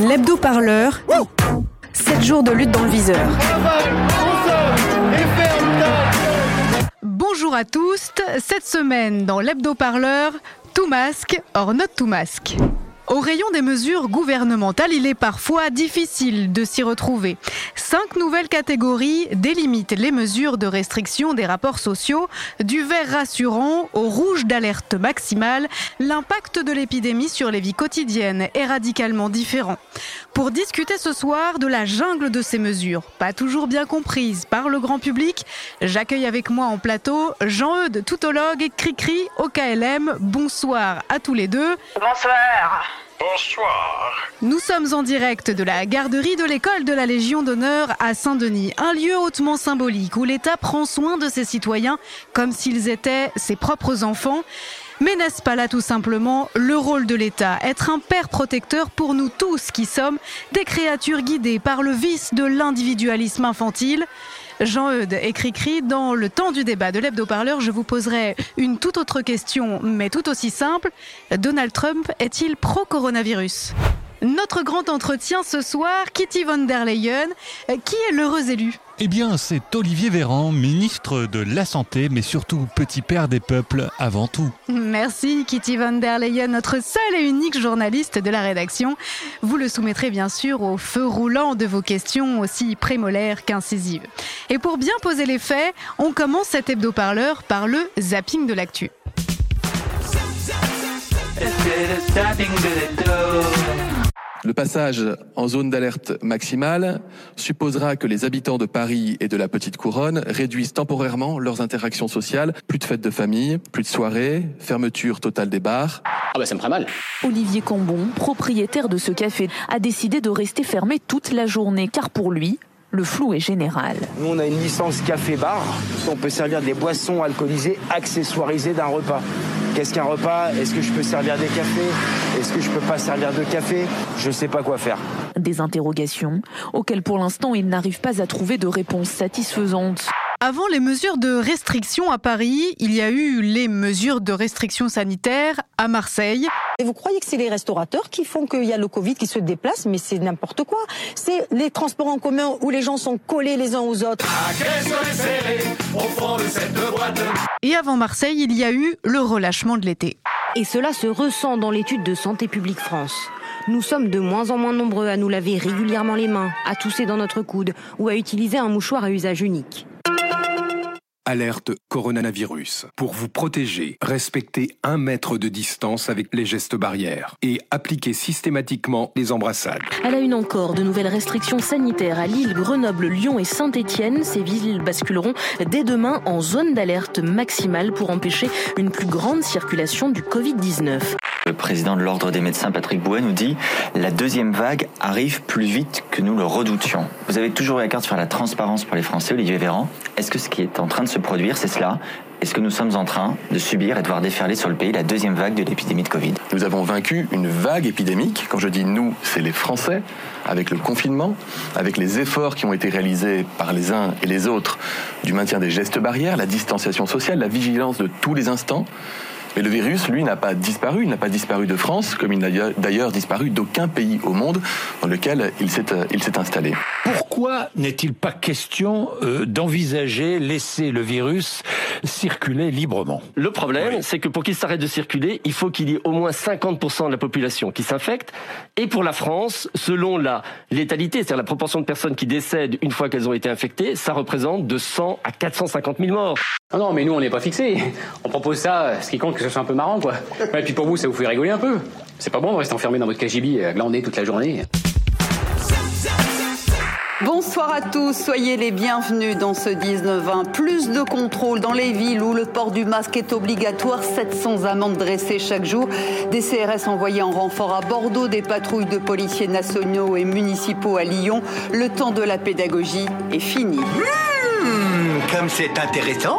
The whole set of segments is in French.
L'hebdo-parleur. 7 jours de lutte dans le viseur. Bonjour à tous. Cette semaine, dans l'hebdo-parleur, tout masque, or not tout masque. Au rayon des mesures gouvernementales, il est parfois difficile de s'y retrouver. Cinq nouvelles catégories délimitent les mesures de restriction des rapports sociaux, du vert rassurant au rouge d'alerte maximale. L'impact de l'épidémie sur les vies quotidiennes est radicalement différent. Pour discuter ce soir de la jungle de ces mesures, pas toujours bien comprises par le grand public, j'accueille avec moi en plateau Jean-Eudes, toutologue, Cricri au KLM. Bonsoir à tous les deux. Bonsoir. Bonsoir. Nous sommes en direct de la garderie de l'école de la Légion d'honneur à Saint-Denis, un lieu hautement symbolique où l'État prend soin de ses citoyens comme s'ils étaient ses propres enfants. Mais n'est-ce pas là tout simplement le rôle de l'État Être un père protecteur pour nous tous qui sommes des créatures guidées par le vice de l'individualisme infantile? Jean-Eudes et Cricri, dans le temps du débat de l'hebdo-parleur, je vous poserai une toute autre question, mais tout aussi simple. Donald Trump est-il pro-coronavirus? Notre grand entretien ce soir, Kitty von der Leyen, qui est l'heureux élu Eh bien, c'est Olivier Véran, ministre de la Santé, mais surtout petit père des peuples avant tout. Merci Kitty von der Leyen, notre seule et unique journaliste de la rédaction. Vous le soumettrez bien sûr au feu roulant de vos questions aussi prémolaires qu'incisives. Et pour bien poser les faits, on commence cet hebdo-parleur par le zapping de l'actu. Le passage en zone d'alerte maximale supposera que les habitants de Paris et de la Petite Couronne réduisent temporairement leurs interactions sociales. Plus de fêtes de famille, plus de soirées, fermeture totale des bars. Ah bah ça me ferait mal. Olivier Cambon, propriétaire de ce café, a décidé de rester fermé toute la journée car pour lui, le flou est général. Nous, on a une licence café-bar. On peut servir des boissons alcoolisées accessoirisées d'un repas. Qu'est-ce qu'un repas? Est-ce que je peux servir des cafés? Est-ce que je peux pas servir de café? Je sais pas quoi faire. Des interrogations auxquelles pour l'instant il n'arrive pas à trouver de réponse satisfaisante. Avant les mesures de restriction à Paris, il y a eu les mesures de restriction sanitaire à Marseille. Et vous croyez que c'est les restaurateurs qui font qu'il y a le Covid qui se déplace Mais c'est n'importe quoi. C'est les transports en commun où les gens sont collés les uns aux autres. Et avant Marseille, il y a eu le relâchement de l'été. Et cela se ressent dans l'étude de Santé publique France. Nous sommes de moins en moins nombreux à nous laver régulièrement les mains, à tousser dans notre coude ou à utiliser un mouchoir à usage unique. Alerte coronavirus. Pour vous protéger, respectez un mètre de distance avec les gestes barrières et appliquez systématiquement les embrassades. À la une encore, de nouvelles restrictions sanitaires à Lille, Grenoble, Lyon et Saint-Étienne. Ces villes basculeront dès demain en zone d'alerte maximale pour empêcher une plus grande circulation du Covid-19. Le président de l'Ordre des médecins, Patrick Bouet, nous dit la deuxième vague arrive plus vite que nous le redoutions. Vous avez toujours la carte sur la transparence pour les Français, Olivier Véran. Est-ce que ce qui est en train de se produire, c'est cela est-ce que nous sommes en train de subir et de voir déferler sur le pays la deuxième vague de l'épidémie de Covid? Nous avons vaincu une vague épidémique. Quand je dis nous, c'est les Français, avec le confinement, avec les efforts qui ont été réalisés par les uns et les autres du maintien des gestes barrières, la distanciation sociale, la vigilance de tous les instants. Mais le virus, lui, n'a pas disparu. Il n'a pas disparu de France, comme il n'a d'ailleurs disparu d'aucun pays au monde dans lequel il s'est, il s'est installé. Pourquoi n'est-il pas question euh, d'envisager laisser le virus circuler librement? Le problème, c'est que pour qu'il s'arrête de circuler, il faut qu'il y ait au moins 50% de la population qui s'infecte. Et pour la France, selon la létalité, c'est-à-dire la proportion de personnes qui décèdent une fois qu'elles ont été infectées, ça représente de 100 à 450 000 morts. Non, non, mais nous, on n'est pas fixés. On propose ça, ce qui compte, que ce soit un peu marrant, quoi. Et puis pour vous, ça vous fait rigoler un peu. C'est pas bon de rester enfermé dans votre KGB à glander toute la journée. Bonsoir à tous, soyez les bienvenus dans ce 19-20. Plus de contrôle dans les villes où le port du masque est obligatoire, 700 amendes dressées chaque jour, des CRS envoyés en renfort à Bordeaux, des patrouilles de policiers nationaux et municipaux à Lyon. Le temps de la pédagogie est fini. Comme c'est intéressant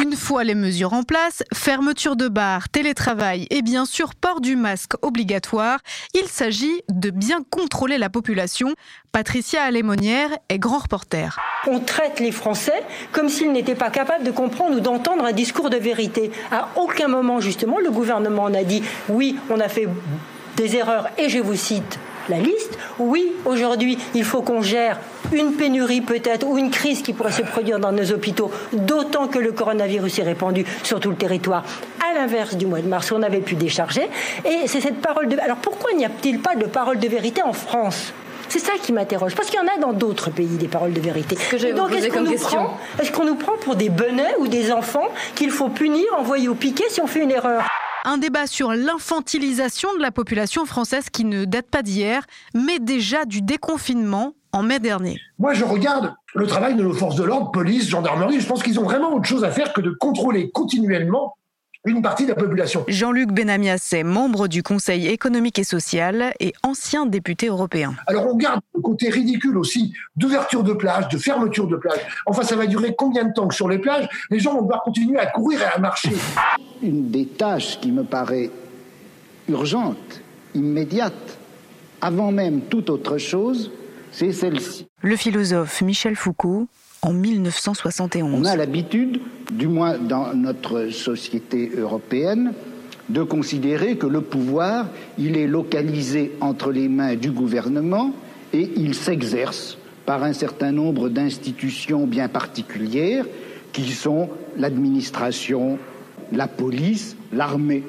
Une fois les mesures en place, fermeture de bars, télétravail et bien sûr port du masque obligatoire, il s'agit de bien contrôler la population. Patricia Alémonière est grand reporter. On traite les Français comme s'ils n'étaient pas capables de comprendre ou d'entendre un discours de vérité. À aucun moment, justement, le gouvernement n'a dit oui, on a fait des erreurs et je vous cite la liste. Oui, aujourd'hui, il faut qu'on gère une pénurie peut-être ou une crise qui pourrait se produire dans nos hôpitaux, d'autant que le coronavirus est répandu sur tout le territoire. À l'inverse du mois de mars, on avait pu décharger. Et c'est cette parole de... Alors pourquoi n'y a-t-il pas de parole de vérité en France? C'est ça qui m'interroge, parce qu'il y en a dans d'autres pays des paroles de vérité. Que donc, est-ce qu'on nous, prend, est qu'on nous prend pour des benets ou des enfants qu'il faut punir, envoyer au piquet si on fait une erreur? Un débat sur l'infantilisation de la population française qui ne date pas d'hier, mais déjà du déconfinement en mai dernier. Moi, je regarde le travail de nos forces de l'ordre, police, gendarmerie. Je pense qu'ils ont vraiment autre chose à faire que de contrôler continuellement une partie de la population. Jean-Luc Benamias est membre du Conseil économique et social et ancien député européen. Alors on garde le côté ridicule aussi d'ouverture de plage, de fermeture de plage. Enfin, ça va durer combien de temps que sur les plages, les gens vont devoir continuer à courir et à marcher Une des tâches qui me paraît urgente, immédiate, avant même toute autre chose, c'est celle-ci. Le philosophe Michel Foucault en 1971. On a l'habitude, du moins dans notre société européenne, de considérer que le pouvoir, il est localisé entre les mains du gouvernement et il s'exerce par un certain nombre d'institutions bien particulières qui sont l'administration, la police, l'armée.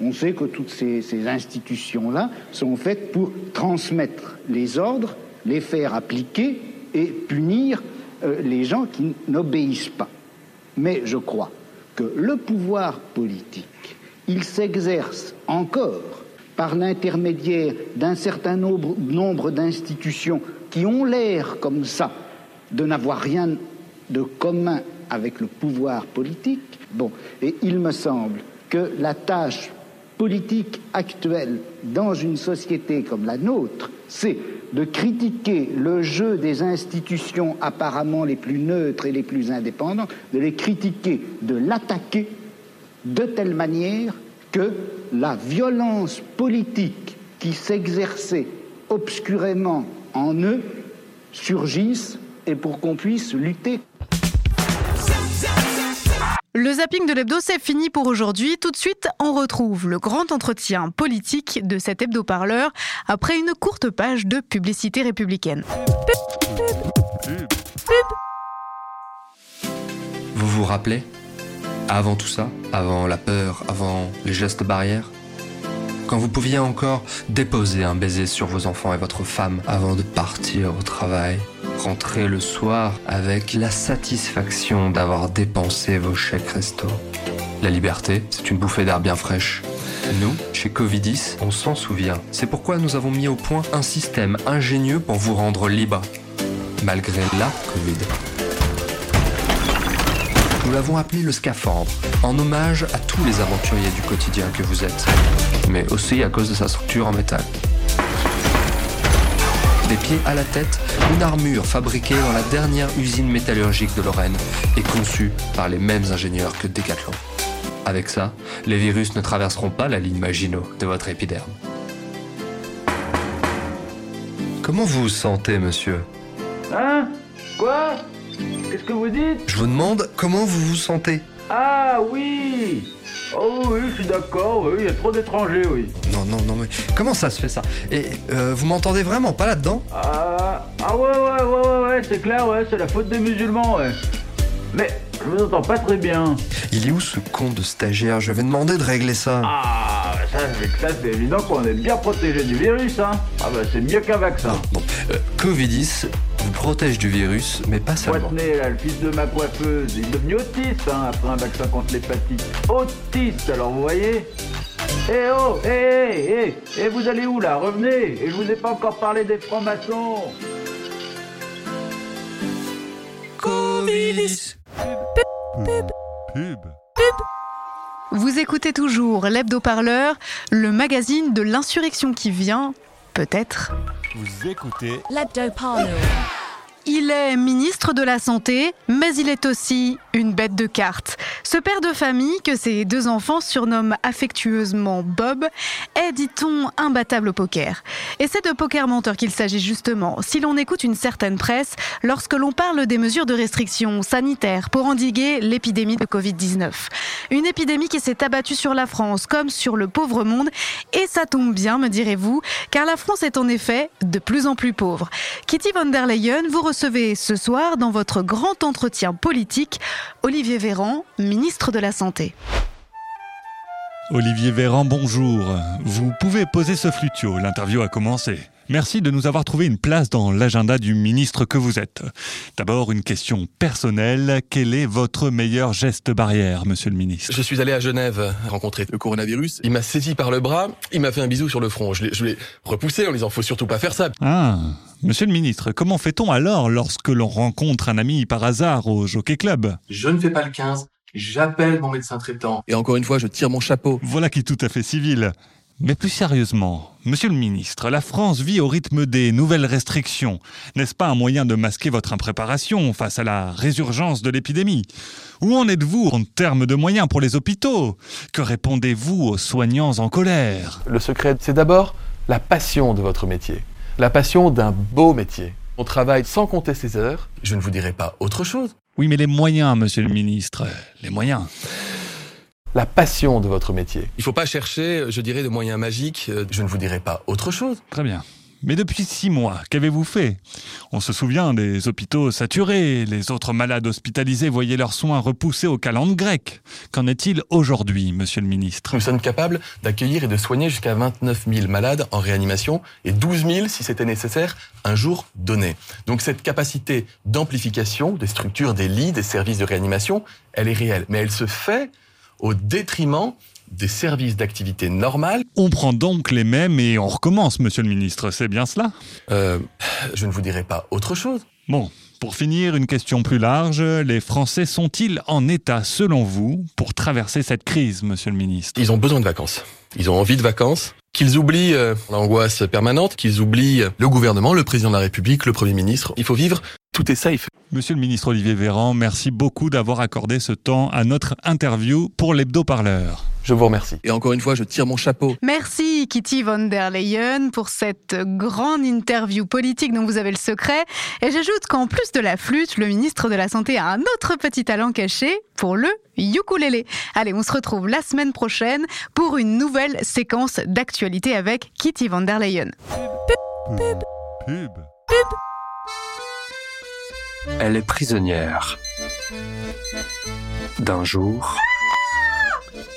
On sait que toutes ces, institutions-là sont faites pour transmettre les ordres, les faire appliquer et punir euh, les gens qui n'obéissent pas. Mais je crois que le pouvoir politique, il s'exerce encore par l'intermédiaire d'un certain nombre d'institutions qui ont l'air comme ça de n'avoir rien de commun avec le pouvoir politique. Bon, et il me semble que la tâche politique actuelle dans une société comme la nôtre, c'est de critiquer le jeu des institutions apparemment les plus neutres et les plus indépendantes, de les critiquer, de l'attaquer de telle manière que la violence politique qui s'exerçait obscurément en eux surgisse et pour qu'on puisse lutter le zapping de l'hebdo, c'est fini pour aujourd'hui. Tout de suite, on retrouve le grand entretien politique de cet hebdo-parleur après une courte page de publicité républicaine. Vous vous rappelez? Avant tout ça, avant la peur, avant les gestes barrières? Quand vous pouviez encore déposer un baiser sur vos enfants et votre femme avant de partir au travail, rentrer le soir avec la satisfaction d'avoir dépensé vos chèques resto. La liberté, c'est une bouffée d'air bien fraîche. Nous, chez Covidis, on s'en souvient. C'est pourquoi nous avons mis au point un système ingénieux pour vous rendre libre, malgré la Covid. Nous l'avons appelé le scaphandre, en hommage à tous les aventuriers du quotidien que vous êtes, mais aussi à cause de sa structure en métal. Des pieds à la tête, une armure fabriquée dans la dernière usine métallurgique de Lorraine et conçue par les mêmes ingénieurs que Decathlon. Avec ça, les virus ne traverseront pas la ligne Maginot de votre épiderme. Comment vous vous sentez, monsieur? Hein? Quoi? Qu'est-ce que vous dites? Je vous demande comment vous vous sentez. Ah oui Oh oui, je suis d'accord, oui, il y a trop d'étrangers, oui. Non, non, non, mais comment ça se fait ça? Et euh, vous m'entendez vraiment pas là-dedans? Ah, ah ouais, ouais, ouais, ouais, ouais, c'est clair, ouais, c'est la faute des musulmans, ouais. Mais je vous entends pas très bien. Il est où ce con de stagiaire? Je vais demander de régler ça. Ah, ça c'est évident qu'on est bien protégé du virus, hein. Ah bah c'est mieux qu'un vaccin. Bon, euh, Covid-10 vous protège du virus, mais pas seulement. Poitenay, là, le fils de ma coiffeuse, il est devenu autiste hein, après un vaccin contre l'hépatite. Autiste, alors vous voyez? Eh oh Eh eh eh Eh vous allez où là? Revenez Et je vous ai pas encore parlé des francs-maçons Covid Pub. Pub. Vous écoutez toujours l'hebdo-parleur, le magazine de l'insurrection qui vient, peut-être. Vous écoutez l'hebdo-parleur. Il est ministre de la Santé, mais il est aussi une bête de cartes. Ce père de famille, que ses deux enfants surnomment affectueusement Bob, est, dit-on, imbattable au poker. Et c'est de poker menteur qu'il s'agit justement, si l'on écoute une certaine presse, lorsque l'on parle des mesures de restriction sanitaire pour endiguer l'épidémie de Covid-19. Une épidémie qui s'est abattue sur la France comme sur le pauvre monde, et ça tombe bien, me direz-vous, car la France est en effet de plus en plus pauvre. Kitty von der Leyen, vous recevez ce soir dans votre grand entretien politique Olivier Véran, ministre de la Santé. Olivier Véran, bonjour. Vous pouvez poser ce flutio, l'interview a commencé. Merci de nous avoir trouvé une place dans l'agenda du ministre que vous êtes. D'abord, une question personnelle. Quel est votre meilleur geste barrière, monsieur le ministre? Je suis allé à Genève rencontrer le coronavirus. Il m'a saisi par le bras, il m'a fait un bisou sur le front. Je l'ai repoussé en disant faut surtout pas faire ça. Ah, monsieur le ministre, comment fait-on alors lorsque l'on rencontre un ami par hasard au Jockey Club? Je ne fais pas le 15. J'appelle mon médecin traitant. Et encore une fois, je tire mon chapeau. Voilà qui est tout à fait civil. Mais plus sérieusement, monsieur le ministre, la France vit au rythme des nouvelles restrictions. N'est-ce pas un moyen de masquer votre impréparation face à la résurgence de l'épidémie? Où en êtes-vous en termes de moyens pour les hôpitaux? Que répondez-vous aux soignants en colère? Le secret, c'est d'abord la passion de votre métier. La passion d'un beau métier. On travaille sans compter ses heures. Je ne vous dirai pas autre chose. Oui, mais les moyens, monsieur le ministre, les moyens la passion de votre métier. Il ne faut pas chercher, je dirais, de moyens magiques. Je ne vous dirai pas autre chose. Très bien. Mais depuis six mois, qu'avez-vous fait? On se souvient des hôpitaux saturés, les autres malades hospitalisés voyaient leurs soins repoussés au calendrier grec. Qu'en est-il aujourd'hui, monsieur le ministre? Nous sommes capables d'accueillir et de soigner jusqu'à 29 000 malades en réanimation et 12 000, si c'était nécessaire, un jour donné. Donc cette capacité d'amplification des structures, des lits, des services de réanimation, elle est réelle. Mais elle se fait au détriment des services d'activité normale. On prend donc les mêmes et on recommence, monsieur le ministre, c'est bien cela? Euh, Je ne vous dirai pas autre chose. Bon, pour finir, une question plus large. Les Français sont-ils en état, selon vous, pour traverser cette crise, monsieur le ministre? Ils ont besoin de vacances. Ils ont envie de vacances. Qu'ils oublient euh, l'angoisse permanente, qu'ils oublient le gouvernement, le président de la République, le Premier ministre. Il faut vivre tout est safe. Monsieur le ministre Olivier Véran, merci beaucoup d'avoir accordé ce temps à notre interview pour l'hebdo-parleur. Je vous remercie. Et encore une fois, je tire mon chapeau. Merci Kitty von der Leyen pour cette grande interview politique dont vous avez le secret. Et j'ajoute qu'en plus de la flûte, le ministre de la Santé a un autre petit talent caché pour le ukulélé. Allez, on se retrouve la semaine prochaine pour une nouvelle séquence d'actualité avec Kitty von der Leyen. Pub, pub, pub. pub. Elle est prisonnière d'un jour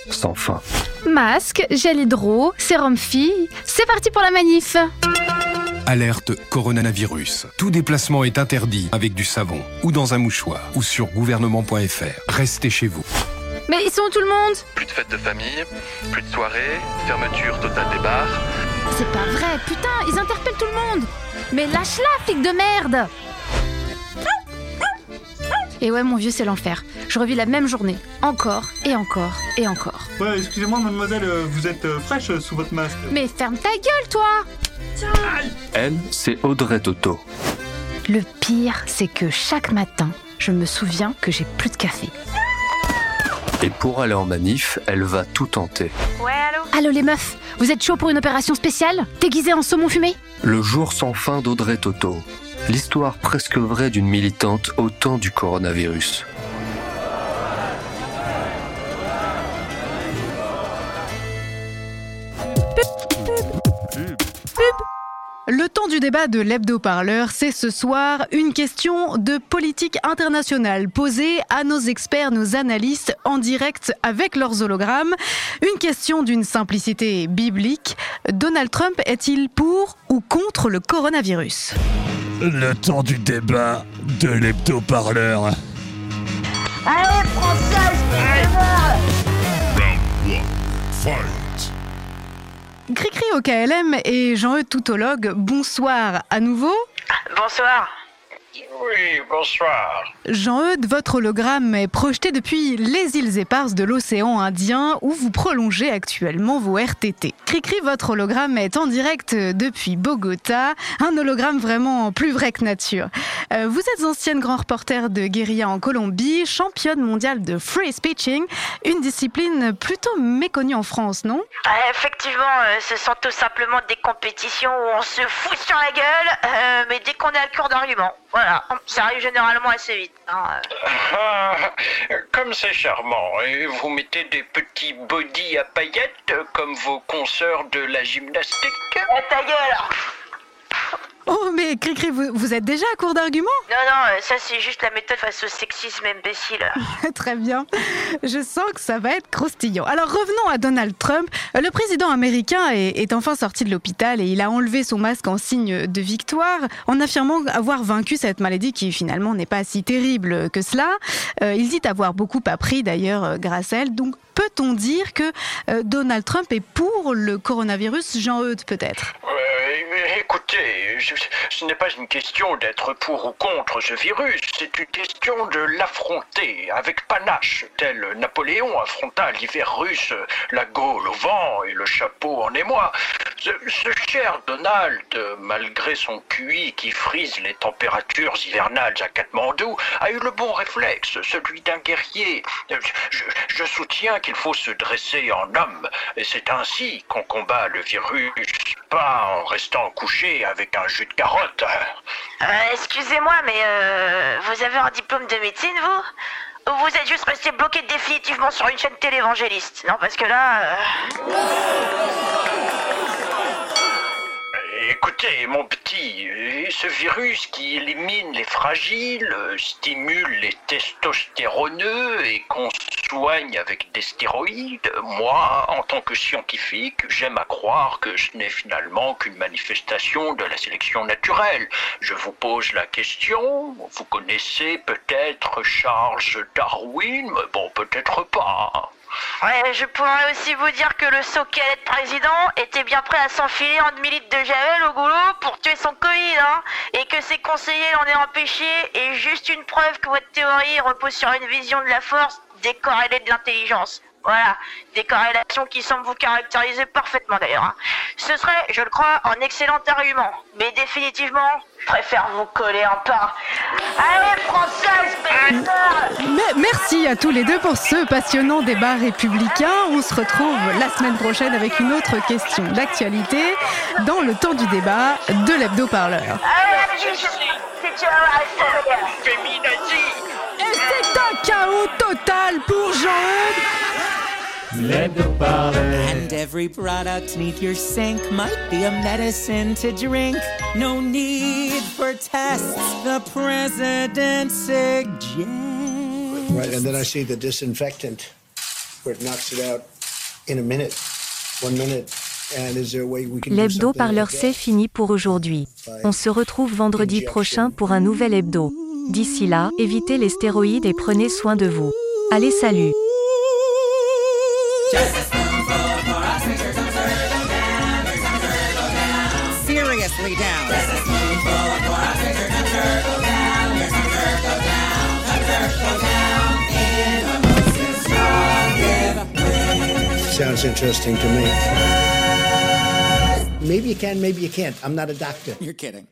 sans fin. Masque, gel hydro, sérum fille, c'est parti pour la manif Alerte coronavirus. Tout déplacement est interdit avec du savon ou dans un mouchoir ou sur gouvernement.fr. Restez chez vous. Mais ils sont où tout le monde? Plus de fêtes de famille, plus de soirées, fermeture totale des bars. C'est pas vrai, putain, ils interpellent tout le monde Mais lâche-la, flic de merde et ouais, mon vieux, c'est l'enfer. Je revis la même journée, encore et encore et encore. Ouais, excusez-moi, mademoiselle, euh, vous êtes euh, fraîche euh, sous votre masque. Mais ferme ta gueule, toi Elle, c'est Audrey Toto. Le pire, c'est que chaque matin, je me souviens que j'ai plus de café. Et pour aller en manif, elle va tout tenter. Ouais, allô? Allô les meufs, vous êtes chaud pour une opération spéciale? Déguisée en saumon fumé? Le jour sans fin d'Audrey Toto l'histoire presque vraie d'une militante au temps du coronavirus. Le temps du débat de l'hebdo-parleur, c'est ce soir une question de politique internationale posée à nos experts, nos analystes en direct avec leurs hologrammes. Une question d'une simplicité biblique. Donald Trump est-il pour ou contre le coronavirus? Le temps du débat de l'hebdo-parleur. Allez, Française, Cricri au KLM et Jean-Eudes Toutologue, bonsoir à nouveau. Bonsoir. Oui, bonsoir. Jean-Eudes, votre hologramme est projeté depuis les îles éparses de l'océan Indien où vous prolongez actuellement vos RTT. Cricri, votre hologramme est en direct depuis Bogota, un hologramme vraiment plus vrai que nature. Euh, vous êtes ancienne grand reporter de guérilla en Colombie, championne mondiale de free speeching, une discipline plutôt méconnue en France, non? Ah, Effectivement, euh, ce sont tout simplement des compétitions où on se fout sur la gueule, euh, mais dès qu'on est à court d'arguments. Voilà, ça arrive généralement assez vite. hein, euh. Ah, comme c'est charmant. Et vous mettez des petits bodys à paillettes comme vos consoeurs de la gymnastique. ta gueule Oh, mais Cricri, vous, vous êtes déjà à court d'arguments? Non, non, ça c'est juste la méthode face au sexisme imbécile. Très bien. Je sens que ça va être croustillant. Alors revenons à Donald Trump. Le président américain est, est enfin sorti de l'hôpital et il a enlevé son masque en signe de victoire en affirmant avoir vaincu cette maladie qui finalement n'est pas si terrible que cela. Euh, il dit avoir beaucoup appris d'ailleurs euh, grâce à elle. Donc peut-on dire que euh, Donald Trump est pour le coronavirus Jean-Eudes peut-être? Écoutez, ce n'est pas une question d'être pour ou contre ce virus, c'est une question de l'affronter avec panache, tel Napoléon affronta l'hiver russe, la Gaule au vent et le chapeau en émoi. Ce, ce cher Donald, malgré son QI qui frise les températures hivernales à Katmandou, a eu le bon réflexe, celui d'un guerrier. Je, je soutiens qu'il faut se dresser en homme, et c'est ainsi qu'on combat le virus, pas en restant couché avec un jus de carotte. Euh, Excusez-moi, mais euh, vous avez un diplôme de médecine, vous? Ou vous êtes juste resté bloqué définitivement sur une chaîne télévangéliste? Non, parce que là... Écoutez, mon petit, euh, ce virus qui élimine les fragiles, euh, stimule les testostéroneux et qu'on soigne avec des stéroïdes, moi, en tant que scientifique, j'aime à croire que ce n'est finalement qu'une manifestation de la sélection naturelle. Je vous pose la question, vous connaissez peut-être Charles Darwin, mais bon, peut-être pas. Ouais, je pourrais aussi vous dire que le soquet de président était bien prêt à s'enfiler en demi-litre de javel au boulot pour tuer son Covid, hein, et que ses conseillers l'en aient empêché est juste une preuve que votre théorie repose sur une vision de la force décorrélée de l'intelligence. Voilà, des corrélations qui semblent vous caractériser parfaitement d'ailleurs. hein. Ce serait, je le crois, un excellent argument, mais définitivement, je préfère vous coller un pain. Allez, Françoise, bâtard Mais merci à tous les deux pour ce passionnant débat républicain. On se retrouve la semaine prochaine avec une autre question d'actualité dans le temps du débat de l'hebdo-parleur. Allez, un chaos total pour Jean-Eudes And every product neath your sink might be a medicine to drink. No need for tests, the president suggests. Right, and then I see the disinfectant where it knocks it out in a minute, one minute. And is there a way we can do L'hebdo parleur c'est fini pour aujourd'hui. On se retrouve vendredi prochain pour un nouvel hebdo. D'ici là, évitez les stéroïdes et prenez soin de vous. Allez salut Seriously down. Sounds interesting to me. Maybe you can, maybe you can't. I'm not a doctor. You're kidding.